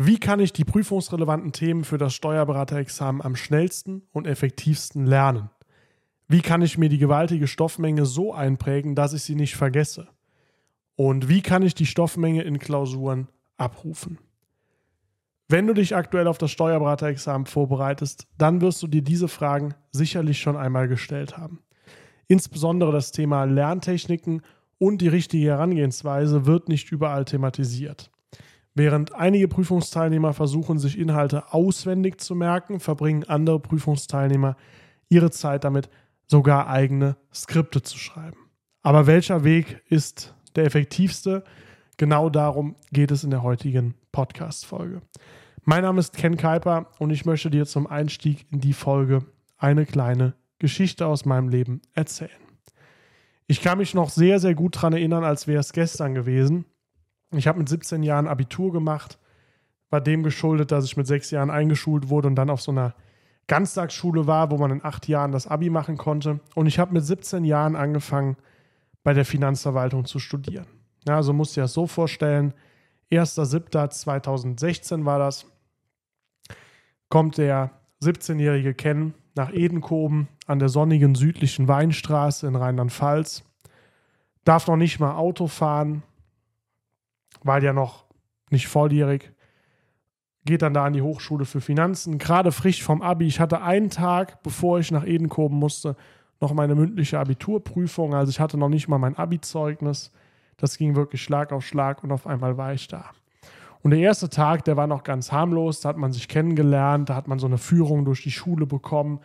Wie kann ich die prüfungsrelevanten Themen für das Steuerberaterexamen am schnellsten und effektivsten lernen? Wie kann ich mir die gewaltige Stoffmenge so einprägen, dass ich sie nicht vergesse? Und wie kann ich die Stoffmenge in Klausuren abrufen? Wenn du dich aktuell auf das Steuerberaterexamen vorbereitest, dann wirst du dir diese Fragen sicherlich schon einmal gestellt haben. Insbesondere das Thema Lerntechniken und die richtige Herangehensweise wird nicht überall thematisiert. Während einige Prüfungsteilnehmer versuchen, sich Inhalte auswendig zu merken, verbringen andere Prüfungsteilnehmer ihre Zeit damit, sogar eigene Skripte zu schreiben. Aber welcher Weg ist der effektivste? Genau darum geht es in der heutigen Podcast-Folge. Mein Name ist Ken Kuiper und ich möchte dir zum Einstieg in die Folge eine kleine Geschichte aus meinem Leben erzählen. Ich kann mich noch sehr, sehr gut daran erinnern, als wäre es gestern gewesen. Ich habe mit 17 Jahren Abitur gemacht, war dem geschuldet, dass ich mit sechs Jahren eingeschult wurde und dann auf so einer Ganztagsschule war, wo man in acht Jahren das Abi machen konnte. Und ich habe mit 17 Jahren angefangen, bei der Finanzverwaltung zu studieren. Ja, also musst du dir das so vorstellen, 1.7.2016 war das, kommt der 17-jährige Ken nach Edenkoben an der sonnigen südlichen Weinstraße in Rheinland-Pfalz, darf noch nicht mal Auto fahren, war ja noch nicht volljährig, geht dann da an die Hochschule für Finanzen, gerade frisch vom Abi. Ich hatte einen Tag, bevor ich nach Edenkoben musste, noch meine mündliche Abiturprüfung. Also ich hatte noch nicht mal mein Abi-Zeugnis. Das ging wirklich Schlag auf Schlag und auf einmal war ich da. Und der erste Tag, der war noch ganz harmlos. Da hat man sich kennengelernt, da hat man so eine Führung durch die Schule bekommen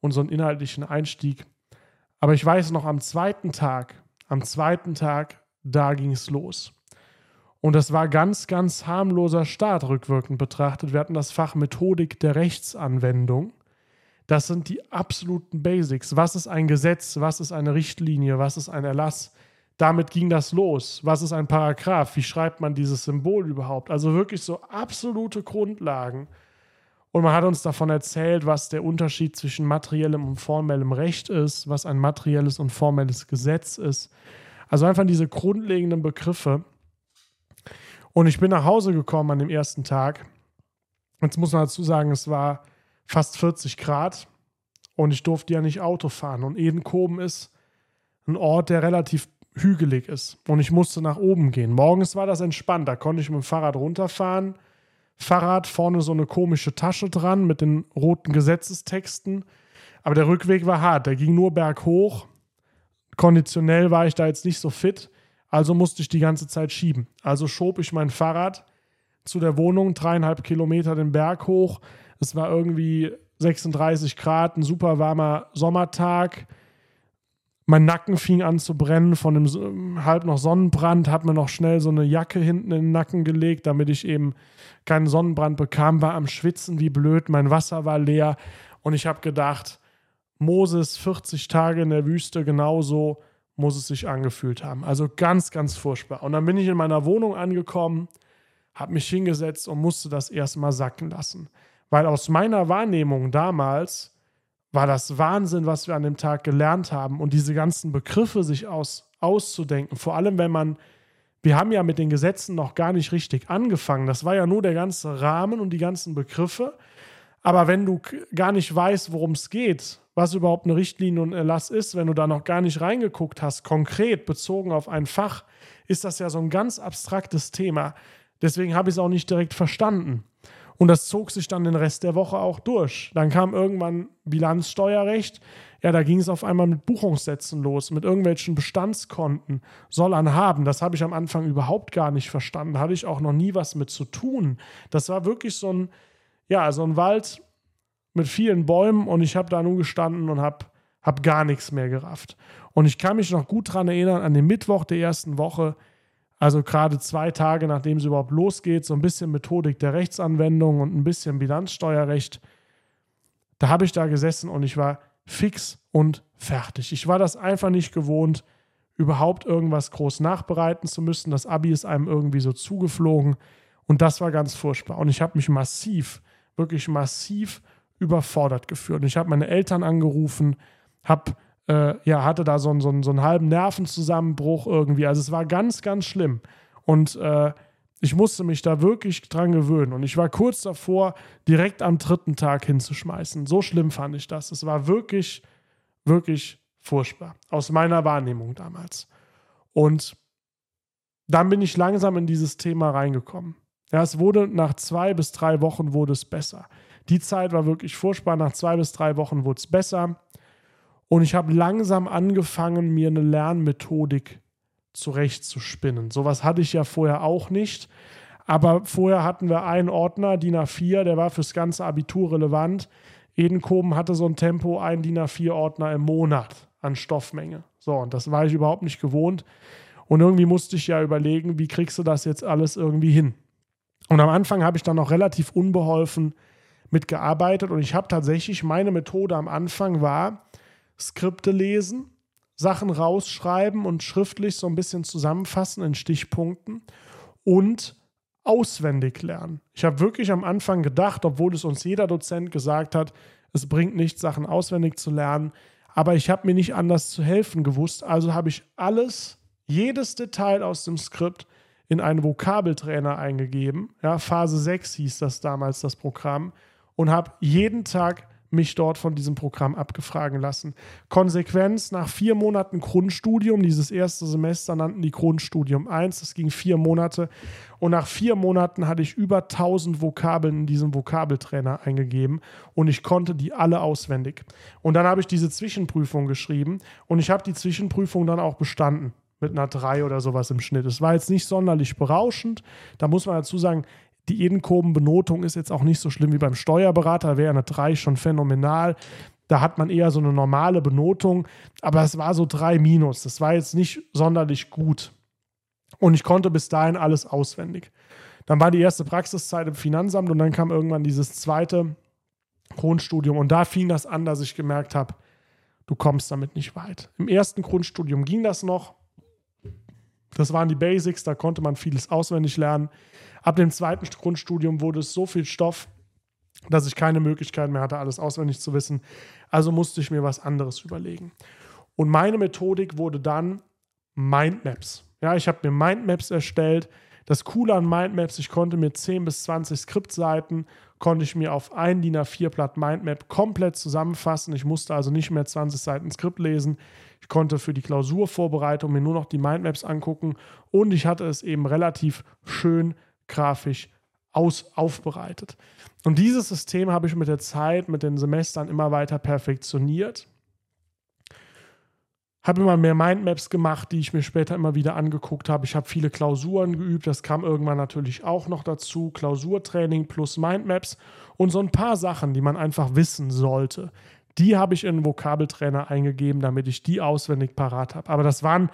und so einen inhaltlichen Einstieg. Aber ich weiß noch, am zweiten Tag, am zweiten Tag, da ging es los. Und das war ganz, ganz harmloser Start rückwirkend betrachtet. Wir hatten das Fach Methodik der Rechtsanwendung. Das sind die absoluten Basics. Was ist ein Gesetz? Was ist eine Richtlinie? Was ist ein Erlass? Damit ging das los. Was ist ein Paragraph? Wie schreibt man dieses Symbol überhaupt? Also wirklich so absolute Grundlagen. Und man hat uns davon erzählt, was der Unterschied zwischen materiellem und formellem Recht ist, was ein materielles und formelles Gesetz ist. Also einfach diese grundlegenden Begriffe. Und ich bin nach Hause gekommen an dem ersten Tag. Jetzt muss man dazu sagen, es war fast 40 Grad und ich durfte ja nicht Auto fahren. Und Edenkoben ist ein Ort, der relativ hügelig ist. Und ich musste nach oben gehen. Morgens war das entspannt. Da konnte ich mit dem Fahrrad runterfahren. Fahrrad, vorne so eine komische Tasche dran mit den roten Gesetzestexten. Aber der Rückweg war hart. Der ging nur berghoch. Konditionell war ich da jetzt nicht so fit. Also musste ich die ganze Zeit schieben. Also schob ich mein Fahrrad zu der Wohnung, dreieinhalb Kilometer den Berg hoch. Es war irgendwie 36 Grad, ein super warmer Sommertag. Mein Nacken fing an zu brennen von dem halb noch Sonnenbrand, habe mir noch schnell so eine Jacke hinten in den Nacken gelegt, damit ich eben keinen Sonnenbrand bekam, war am Schwitzen wie blöd, mein Wasser war leer und ich habe gedacht, Moses 40 Tage in der Wüste genauso muss es sich angefühlt haben. Also ganz, ganz furchtbar. Und dann bin ich in meiner Wohnung angekommen, habe mich hingesetzt und musste das erstmal sacken lassen. Weil aus meiner Wahrnehmung damals war das Wahnsinn, was wir an dem Tag gelernt haben und diese ganzen Begriffe sich aus, auszudenken. Vor allem, wenn man, wir haben ja mit den Gesetzen noch gar nicht richtig angefangen. Das war ja nur der ganze Rahmen und die ganzen Begriffe. Aber wenn du gar nicht weißt, worum es geht, was überhaupt eine Richtlinie und Erlass ist, wenn du da noch gar nicht reingeguckt hast, konkret bezogen auf ein Fach, ist das ja so ein ganz abstraktes Thema. Deswegen habe ich es auch nicht direkt verstanden. Und das zog sich dann den Rest der Woche auch durch. Dann kam irgendwann Bilanzsteuerrecht. Ja, da ging es auf einmal mit Buchungssätzen los, mit irgendwelchen Bestandskonten, soll an haben. Das habe ich am Anfang überhaupt gar nicht verstanden. Hatte ich auch noch nie was mit zu tun. Das war wirklich so ein, ja, so ein Wald mit vielen Bäumen und ich habe da nun gestanden und habe hab gar nichts mehr gerafft. Und ich kann mich noch gut daran erinnern, an den Mittwoch der ersten Woche, also gerade zwei Tage nachdem es überhaupt losgeht, so ein bisschen Methodik der Rechtsanwendung und ein bisschen Bilanzsteuerrecht, da habe ich da gesessen und ich war fix und fertig. Ich war das einfach nicht gewohnt, überhaupt irgendwas groß nachbereiten zu müssen. Das Abi ist einem irgendwie so zugeflogen und das war ganz furchtbar. Und ich habe mich massiv, wirklich massiv überfordert gefühlt. Ich habe meine Eltern angerufen, habe äh, ja, hatte da so, so, so einen halben Nervenzusammenbruch irgendwie. Also es war ganz, ganz schlimm. Und äh, Ich musste mich da wirklich dran gewöhnen. Und ich war kurz davor, direkt am dritten Tag hinzuschmeißen. So schlimm fand ich das. Es war wirklich, wirklich furchtbar. Aus meiner Wahrnehmung damals. Und dann bin ich langsam in dieses Thema reingekommen. Ja, es wurde nach zwei bis drei Wochen wurde es besser. Die Zeit war wirklich furchtbar. Nach zwei bis drei Wochen wurde es besser. Und ich habe langsam angefangen, mir eine Lernmethodik zurechtzuspinnen. Sowas hatte ich ja vorher auch nicht. Aber vorher hatten wir einen Ordner, DIN A4, der war fürs ganze Abitur relevant. Edenkoben hatte so ein Tempo, ein DIN A4-Ordner im Monat an Stoffmenge. So, und das war ich überhaupt nicht gewohnt. Und irgendwie musste ich ja überlegen, wie kriegst du das jetzt alles irgendwie hin? Und am Anfang habe ich dann noch relativ unbeholfen mitgearbeitet und ich habe tatsächlich, meine Methode am Anfang war, Skripte lesen, Sachen rausschreiben und schriftlich so ein bisschen zusammenfassen in Stichpunkten und auswendig lernen. Ich habe wirklich am Anfang gedacht, obwohl es uns jeder Dozent gesagt hat, es bringt nichts, Sachen auswendig zu lernen, aber ich habe mir nicht anders zu helfen gewusst, also habe ich alles, jedes Detail aus dem Skript in einen Vokabeltrainer eingegeben. Ja, Phase 6 hieß das damals, das Programm, und habe jeden Tag mich dort von diesem Programm abgefragen lassen. Konsequenz nach vier Monaten Grundstudium, dieses erste Semester nannten die Grundstudium 1, das ging vier Monate. Und nach vier Monaten hatte ich über 1000 Vokabeln in diesem Vokabeltrainer eingegeben und ich konnte die alle auswendig. Und dann habe ich diese Zwischenprüfung geschrieben und ich habe die Zwischenprüfung dann auch bestanden mit einer 3 oder sowas im Schnitt. Es war jetzt nicht sonderlich berauschend. Da muss man dazu sagen, die Edenkoben-Benotung ist jetzt auch nicht so schlimm wie beim Steuerberater, wäre eine 3 schon phänomenal. Da hat man eher so eine normale Benotung, aber es war so 3 minus. Das war jetzt nicht sonderlich gut. Und ich konnte bis dahin alles auswendig. Dann war die erste Praxiszeit im Finanzamt und dann kam irgendwann dieses zweite Grundstudium und da fing das an, dass ich gemerkt habe, du kommst damit nicht weit. Im ersten Grundstudium ging das noch. Das waren die Basics, da konnte man vieles auswendig lernen. Ab dem zweiten Grundstudium wurde es so viel Stoff, dass ich keine Möglichkeit mehr hatte, alles auswendig zu wissen. Also musste ich mir was anderes überlegen. Und meine Methodik wurde dann Mindmaps. Ja, ich habe mir Mindmaps erstellt. Das Coole an Mindmaps, ich konnte mir 10 bis 20 Skriptseiten, konnte ich mir auf ein DIN A4-Blatt Mindmap komplett zusammenfassen. Ich musste also nicht mehr 20 Seiten Skript lesen. Ich konnte für die Klausurvorbereitung mir nur noch die Mindmaps angucken und ich hatte es eben relativ schön grafisch aus, aufbereitet. Und dieses System habe ich mit der Zeit, mit den Semestern immer weiter perfektioniert. Habe immer mehr Mindmaps gemacht, die ich mir später immer wieder angeguckt habe. Ich habe viele Klausuren geübt, das kam irgendwann natürlich auch noch dazu. Klausurtraining plus Mindmaps und so ein paar Sachen, die man einfach wissen sollte. Die habe ich in einen Vokabeltrainer eingegeben, damit ich die auswendig parat habe. Aber das waren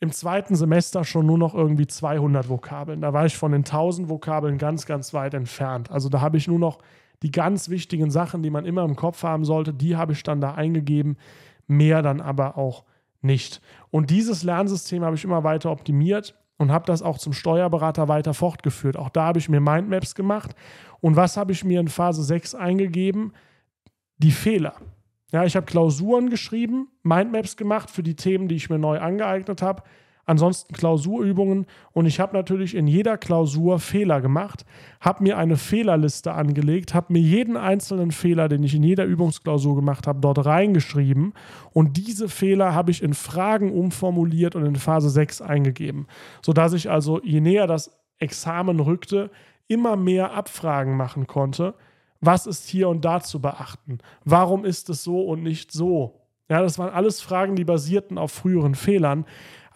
im zweiten Semester schon nur noch irgendwie 200 Vokabeln. Da war ich von den 1000 Vokabeln ganz, ganz weit entfernt. Also da habe ich nur noch die ganz wichtigen Sachen, die man immer im Kopf haben sollte, die habe ich dann da eingegeben, mehr dann aber auch nicht. Und dieses Lernsystem habe ich immer weiter optimiert und habe das auch zum Steuerberater weiter fortgeführt. Auch da habe ich mir Mindmaps gemacht. Und was habe ich mir in Phase 6 eingegeben? Die Fehler. Ja, ich habe Klausuren geschrieben, Mindmaps gemacht für die Themen, die ich mir neu angeeignet habe. Ansonsten Klausurübungen und ich habe natürlich in jeder Klausur Fehler gemacht, habe mir eine Fehlerliste angelegt, habe mir jeden einzelnen Fehler, den ich in jeder Übungsklausur gemacht habe, dort reingeschrieben und diese Fehler habe ich in Fragen umformuliert und in Phase 6 eingegeben, sodass ich also je näher das Examen rückte, immer mehr Abfragen machen konnte was ist hier und da zu beachten? Warum ist es so und nicht so? Ja, das waren alles Fragen, die basierten auf früheren Fehlern.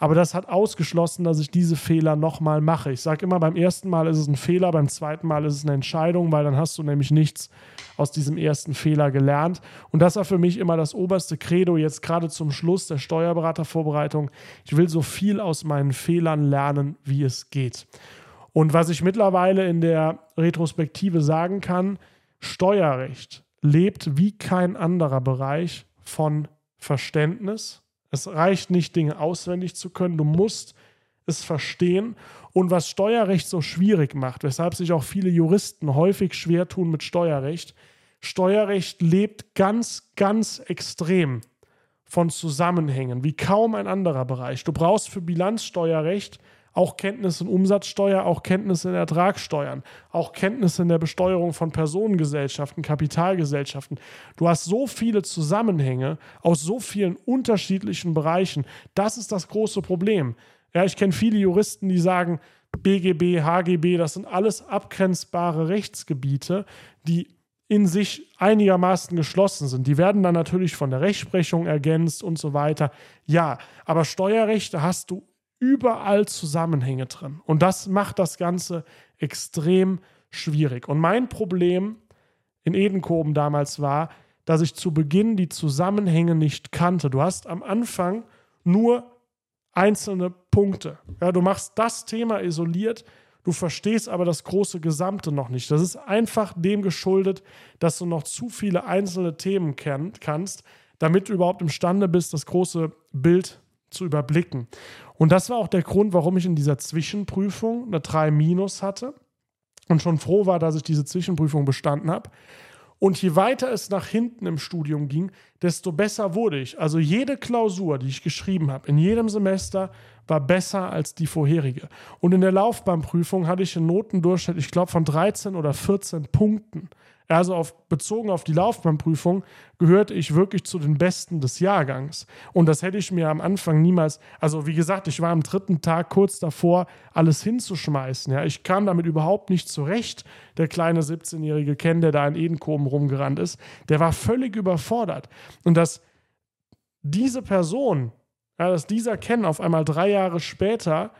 Aber das hat ausgeschlossen, dass ich diese Fehler nochmal mache. Ich sage immer, beim ersten Mal ist es ein Fehler, beim zweiten Mal ist es eine Entscheidung, weil dann hast du nämlich nichts aus diesem ersten Fehler gelernt. Und das war für mich immer das oberste Credo, jetzt gerade zum Schluss der Steuerberatervorbereitung. Ich will so viel aus meinen Fehlern lernen, wie es geht. Und was ich mittlerweile in der Retrospektive sagen kann, Steuerrecht lebt wie kein anderer Bereich von Verständnis. Es reicht nicht, Dinge auswendig zu können. Du musst es verstehen. Und was Steuerrecht so schwierig macht, weshalb sich auch viele Juristen häufig schwer tun mit Steuerrecht, Steuerrecht lebt ganz, ganz extrem von Zusammenhängen, wie kaum ein anderer Bereich. Du brauchst für Bilanzsteuerrecht auch Kenntnisse in Umsatzsteuer, auch Kenntnisse in Ertragssteuern, auch Kenntnisse in der Besteuerung von Personengesellschaften, Kapitalgesellschaften. Du hast so viele Zusammenhänge aus so vielen unterschiedlichen Bereichen. Das ist das große Problem. Ja, ich kenne viele Juristen, die sagen, BGB, HGB, das sind alles abgrenzbare Rechtsgebiete, die in sich einigermaßen geschlossen sind. Die werden dann natürlich von der Rechtsprechung ergänzt und so weiter. Ja, aber Steuerrechte hast du überall Zusammenhänge drin. Und das macht das Ganze extrem schwierig. Und mein Problem in Edenkoben damals war, dass ich zu Beginn die Zusammenhänge nicht kannte. Du hast am Anfang nur einzelne Punkte. Ja, du machst das Thema isoliert, du verstehst aber das große Gesamte noch nicht. Das ist einfach dem geschuldet, dass du noch zu viele einzelne Themen kenn kannst, damit du überhaupt imstande bist, das große Bild zu überblicken. Und das war auch der Grund, warum ich in dieser Zwischenprüfung eine 3 Minus hatte und schon froh war, dass ich diese Zwischenprüfung bestanden habe. Und je weiter es nach hinten im Studium ging, desto besser wurde ich. Also jede Klausur, die ich geschrieben habe, in jedem Semester war besser als die vorherige. Und in der Laufbahnprüfung hatte ich einen Notendurchschnitt, ich glaube, von 13 oder 14 Punkten. Also auf, bezogen auf die Laufbahnprüfung gehörte ich wirklich zu den Besten des Jahrgangs. Und das hätte ich mir am Anfang niemals, also wie gesagt, ich war am dritten Tag kurz davor, alles hinzuschmeißen. Ja. Ich kam damit überhaupt nicht zurecht. Der kleine 17-jährige Ken, der da in Edenkoben rumgerannt ist, der war völlig überfordert. Und dass diese Person, ja, dass dieser Ken auf einmal drei Jahre später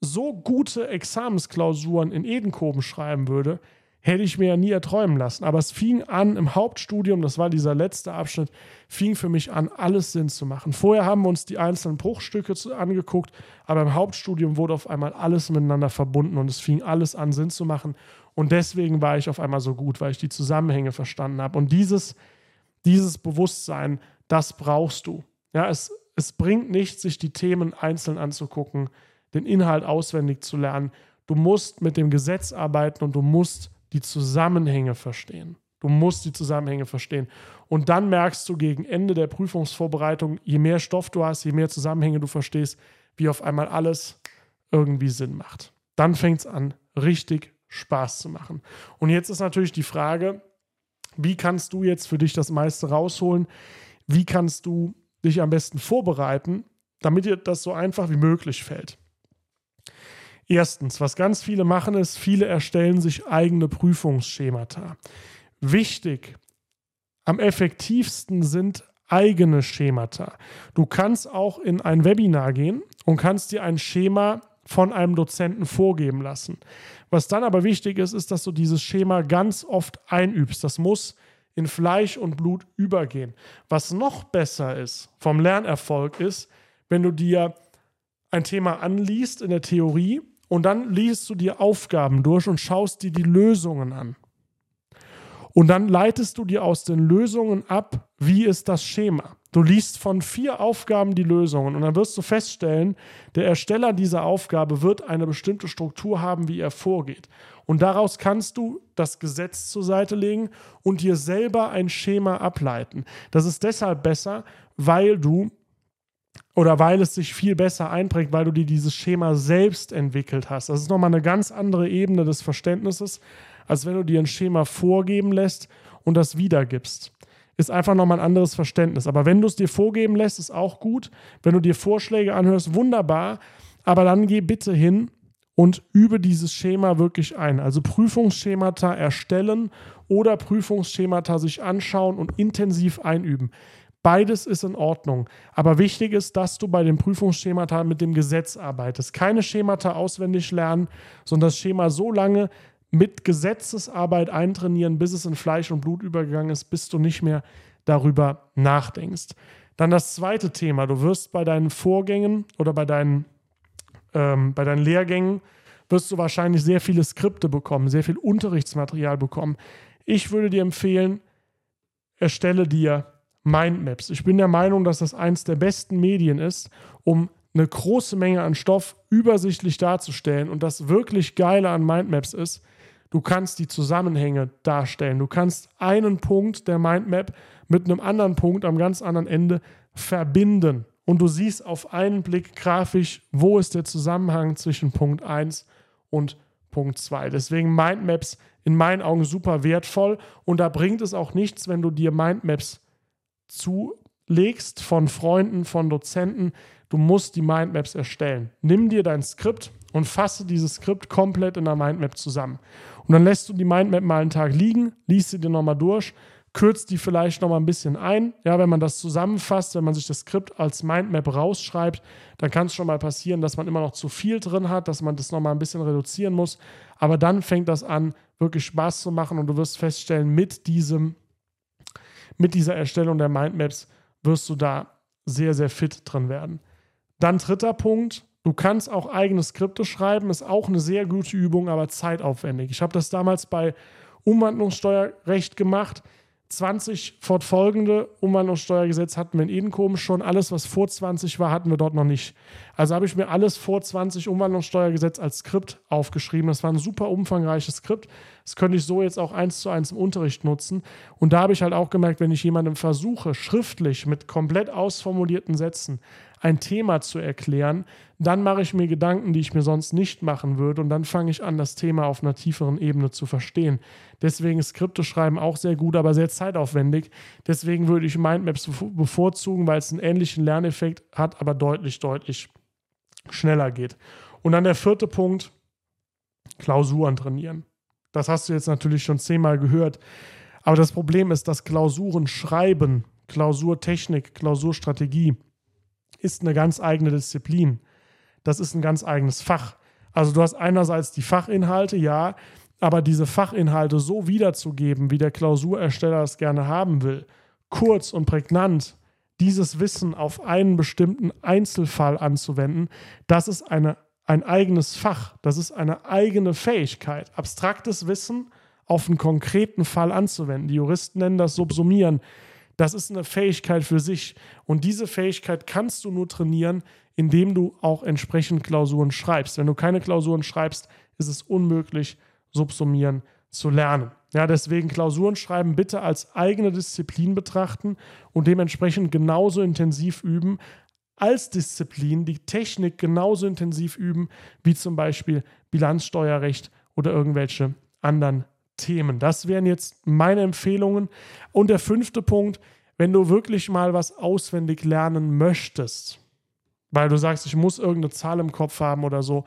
so gute Examensklausuren in Edenkoben schreiben würde, hätte ich mir ja nie erträumen lassen. Aber es fing an im Hauptstudium, das war dieser letzte Abschnitt, fing für mich an, alles Sinn zu machen. Vorher haben wir uns die einzelnen Bruchstücke angeguckt, aber im Hauptstudium wurde auf einmal alles miteinander verbunden und es fing alles an, Sinn zu machen. Und deswegen war ich auf einmal so gut, weil ich die Zusammenhänge verstanden habe. Und dieses, dieses Bewusstsein, das brauchst du. Ja, es, es bringt nichts, sich die Themen einzeln anzugucken, den Inhalt auswendig zu lernen. Du musst mit dem Gesetz arbeiten und du musst die Zusammenhänge verstehen. Du musst die Zusammenhänge verstehen. Und dann merkst du gegen Ende der Prüfungsvorbereitung, je mehr Stoff du hast, je mehr Zusammenhänge du verstehst, wie auf einmal alles irgendwie Sinn macht. Dann fängt es an, richtig Spaß zu machen. Und jetzt ist natürlich die Frage, wie kannst du jetzt für dich das meiste rausholen? Wie kannst du dich am besten vorbereiten, damit dir das so einfach wie möglich fällt? Erstens, was ganz viele machen, ist, viele erstellen sich eigene Prüfungsschemata. Wichtig, am effektivsten sind eigene Schemata. Du kannst auch in ein Webinar gehen und kannst dir ein Schema von einem Dozenten vorgeben lassen. Was dann aber wichtig ist, ist, dass du dieses Schema ganz oft einübst. Das muss in Fleisch und Blut übergehen. Was noch besser ist vom Lernerfolg ist, wenn du dir ein Thema anliest in der Theorie und dann liest du dir Aufgaben durch und schaust dir die Lösungen an. Und dann leitest du dir aus den Lösungen ab, wie ist das Schema. Du liest von vier Aufgaben die Lösungen und dann wirst du feststellen, der Ersteller dieser Aufgabe wird eine bestimmte Struktur haben, wie er vorgeht. Und daraus kannst du das Gesetz zur Seite legen und dir selber ein Schema ableiten. Das ist deshalb besser, weil du oder weil es sich viel besser einprägt, weil du dir dieses Schema selbst entwickelt hast. Das ist nochmal eine ganz andere Ebene des Verständnisses, als wenn du dir ein Schema vorgeben lässt und das wiedergibst. Ist einfach nochmal ein anderes Verständnis. Aber wenn du es dir vorgeben lässt, ist auch gut. Wenn du dir Vorschläge anhörst, wunderbar. Aber dann geh bitte hin und übe dieses Schema wirklich ein. Also Prüfungsschemata erstellen oder Prüfungsschemata sich anschauen und intensiv einüben. Beides ist in Ordnung. Aber wichtig ist, dass du bei den Prüfungsschemata mit dem Gesetz arbeitest. Keine Schemata auswendig lernen, sondern das Schema so lange mit Gesetzesarbeit eintrainieren, bis es in Fleisch und Blut übergegangen ist, bis du nicht mehr darüber nachdenkst. Dann das zweite Thema. Du wirst bei deinen Vorgängen oder bei deinen, ähm, bei deinen Lehrgängen wirst du wahrscheinlich sehr viele Skripte bekommen, sehr viel Unterrichtsmaterial bekommen. Ich würde dir empfehlen, erstelle dir Mindmaps. Ich bin der Meinung, dass das eins der besten Medien ist, um eine große Menge an Stoff übersichtlich darzustellen. Und das wirklich Geile an Mindmaps ist, du kannst die Zusammenhänge darstellen. Du kannst einen Punkt der Mindmap mit einem anderen Punkt am ganz anderen Ende verbinden. und du siehst auf einen Blick grafisch, wo ist der Zusammenhang zwischen Punkt 1 und Punkt 2. Deswegen Mindmaps in meinen Augen super wertvoll und da bringt es auch nichts, wenn du dir Mindmaps zulegst von Freunden, von Dozenten. Du musst die Mindmaps erstellen. Nimm dir dein Skript und fasse dieses Skript komplett in der Mindmap zusammen. Und dann lässt du die Mindmap mal einen Tag liegen, liest sie dir nochmal durch, kürzt die vielleicht nochmal ein bisschen ein. Ja, wenn man das zusammenfasst, wenn man sich das Skript als Mindmap rausschreibt, dann kann es schon mal passieren, dass man immer noch zu viel drin hat, dass man das nochmal ein bisschen reduzieren muss. Aber dann fängt das an, wirklich Spaß zu machen und du wirst feststellen, mit diesem, mit dieser Erstellung der Mindmaps wirst du da sehr, sehr fit drin werden. Dann dritter Punkt, du kannst auch eigene Skripte schreiben, ist auch eine sehr gute Übung, aber zeitaufwendig. Ich habe das damals bei Umwandlungssteuerrecht gemacht. 20 fortfolgende Umwandlungssteuergesetz hatten wir in Edenkoben schon. Alles, was vor 20 war, hatten wir dort noch nicht. Also habe ich mir alles vor 20 Umwandlungssteuergesetz als Skript aufgeschrieben. Das war ein super umfangreiches Skript. Das könnte ich so jetzt auch eins zu eins im Unterricht nutzen. Und da habe ich halt auch gemerkt, wenn ich jemandem versuche, schriftlich mit komplett ausformulierten Sätzen ein Thema zu erklären, dann mache ich mir Gedanken, die ich mir sonst nicht machen würde und dann fange ich an, das Thema auf einer tieferen Ebene zu verstehen. Deswegen ist Skripte schreiben auch sehr gut, aber sehr zeitaufwendig. Deswegen würde ich Mindmaps bevorzugen, weil es einen ähnlichen Lerneffekt hat, aber deutlich, deutlich schneller geht. Und dann der vierte Punkt, Klausuren trainieren. Das hast du jetzt natürlich schon zehnmal gehört. Aber das Problem ist, dass Klausuren schreiben, Klausurtechnik, Klausurstrategie, ist eine ganz eigene Disziplin. Das ist ein ganz eigenes Fach. Also du hast einerseits die Fachinhalte, ja, aber diese Fachinhalte so wiederzugeben, wie der Klausurersteller es gerne haben will, kurz und prägnant, dieses Wissen auf einen bestimmten Einzelfall anzuwenden, das ist eine, ein eigenes Fach, das ist eine eigene Fähigkeit, abstraktes Wissen auf einen konkreten Fall anzuwenden. Die Juristen nennen das Subsumieren. Das ist eine Fähigkeit für sich. Und diese Fähigkeit kannst du nur trainieren, indem du auch entsprechend Klausuren schreibst. Wenn du keine Klausuren schreibst, ist es unmöglich, subsumieren zu lernen. Ja, deswegen Klausuren schreiben bitte als eigene Disziplin betrachten und dementsprechend genauso intensiv üben, als Disziplin die Technik genauso intensiv üben, wie zum Beispiel Bilanzsteuerrecht oder irgendwelche anderen Themen. Das wären jetzt meine Empfehlungen. Und der fünfte Punkt, wenn du wirklich mal was auswendig lernen möchtest, weil du sagst, ich muss irgendeine Zahl im Kopf haben oder so,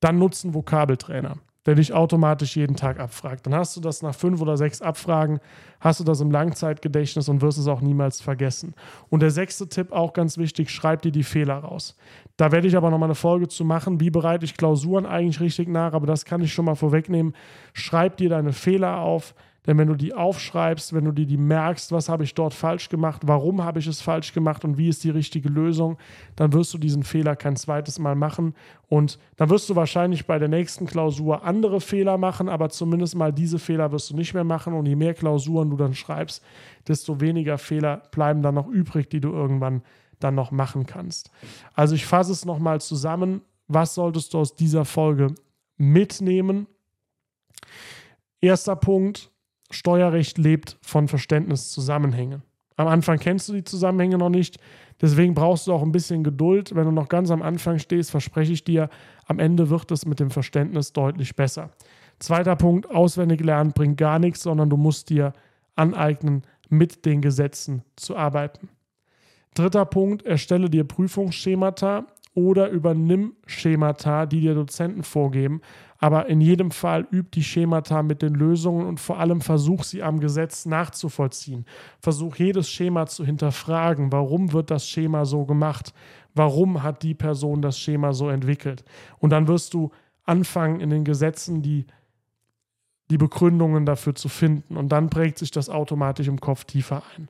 dann nutze einen Vokabeltrainer der dich automatisch jeden Tag abfragt. Dann hast du das nach fünf oder sechs Abfragen, hast du das im Langzeitgedächtnis und wirst es auch niemals vergessen. Und der sechste Tipp, auch ganz wichtig, schreib dir die Fehler raus. Da werde ich aber nochmal eine Folge zu machen, wie bereite ich Klausuren eigentlich richtig nach, aber das kann ich schon mal vorwegnehmen. Schreib dir deine Fehler auf, denn wenn du die aufschreibst, wenn du dir die merkst, was habe ich dort falsch gemacht, warum habe ich es falsch gemacht und wie ist die richtige Lösung, dann wirst du diesen Fehler kein zweites Mal machen. Und dann wirst du wahrscheinlich bei der nächsten Klausur andere Fehler machen, aber zumindest mal diese Fehler wirst du nicht mehr machen. Und je mehr Klausuren du dann schreibst, desto weniger Fehler bleiben dann noch übrig, die du irgendwann dann noch machen kannst. Also ich fasse es nochmal zusammen. Was solltest du aus dieser Folge mitnehmen? Erster Punkt, Steuerrecht lebt von Verständniszusammenhängen. Am Anfang kennst du die Zusammenhänge noch nicht, deswegen brauchst du auch ein bisschen Geduld. Wenn du noch ganz am Anfang stehst, verspreche ich dir, am Ende wird es mit dem Verständnis deutlich besser. Zweiter Punkt, auswendig lernen bringt gar nichts, sondern du musst dir aneignen, mit den Gesetzen zu arbeiten. Dritter Punkt, erstelle dir Prüfungsschemata oder übernimm Schemata, die dir Dozenten vorgeben. Aber in jedem Fall üb die Schemata mit den Lösungen und vor allem versuch sie am Gesetz nachzuvollziehen. Versuch jedes Schema zu hinterfragen. Warum wird das Schema so gemacht? Warum hat die Person das Schema so entwickelt? Und dann wirst du anfangen, in den Gesetzen die, die Begründungen dafür zu finden. Und dann prägt sich das automatisch im Kopf tiefer ein.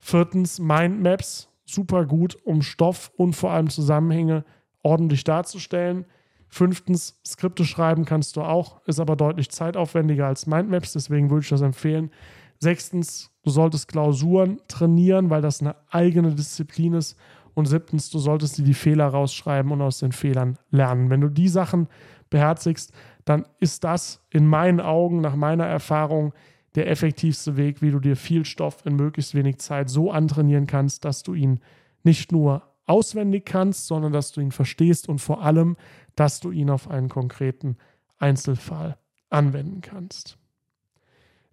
Viertens, Mindmaps super gut, um Stoff und vor allem Zusammenhänge ordentlich darzustellen. Fünftens, Skripte schreiben kannst du auch, ist aber deutlich zeitaufwendiger als Mindmaps, deswegen würde ich das empfehlen. Sechstens, du solltest Klausuren trainieren, weil das eine eigene Disziplin ist. Und siebtens, du solltest dir die Fehler rausschreiben und aus den Fehlern lernen. Wenn du die Sachen beherzigst, dann ist das in meinen Augen, nach meiner Erfahrung, der effektivste Weg, wie du dir viel Stoff in möglichst wenig Zeit so antrainieren kannst, dass du ihn nicht nur auswendig kannst, sondern dass du ihn verstehst und vor allem, dass du ihn auf einen konkreten Einzelfall anwenden kannst.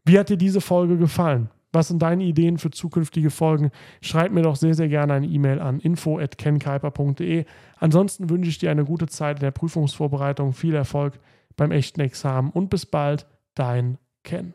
Wie hat dir diese Folge gefallen? Was sind deine Ideen für zukünftige Folgen? Schreib mir doch sehr, sehr gerne eine E-Mail an info.kenkuiper.de. Ansonsten wünsche ich dir eine gute Zeit in der Prüfungsvorbereitung, viel Erfolg beim echten Examen und bis bald, dein Ken.